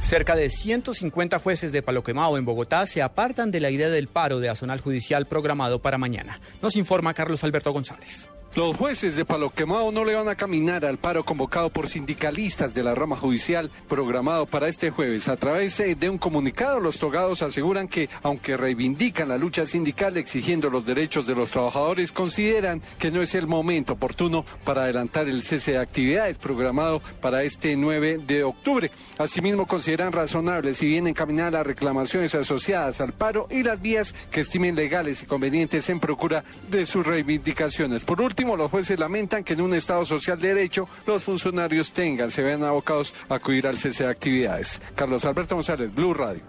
Cerca de 150 jueces de Palo Quemado en Bogotá se apartan de la idea del paro de azonal judicial programado para mañana. Nos informa Carlos Alberto González. Los jueces de Palo Quemado no le van a caminar al paro convocado por sindicalistas de la rama judicial programado para este jueves. A través de un comunicado, los togados aseguran que, aunque reivindican la lucha sindical exigiendo los derechos de los trabajadores, consideran que no es el momento oportuno para adelantar el cese de actividades programado para este 9 de octubre. Asimismo, consideran razonables y bien encaminar las reclamaciones asociadas al paro y las vías que estimen legales y convenientes en procura de sus reivindicaciones. Por último, los jueces lamentan que en un Estado social de derecho los funcionarios tengan, se vean abocados a acudir al cese de actividades. Carlos Alberto González, Blue Radio.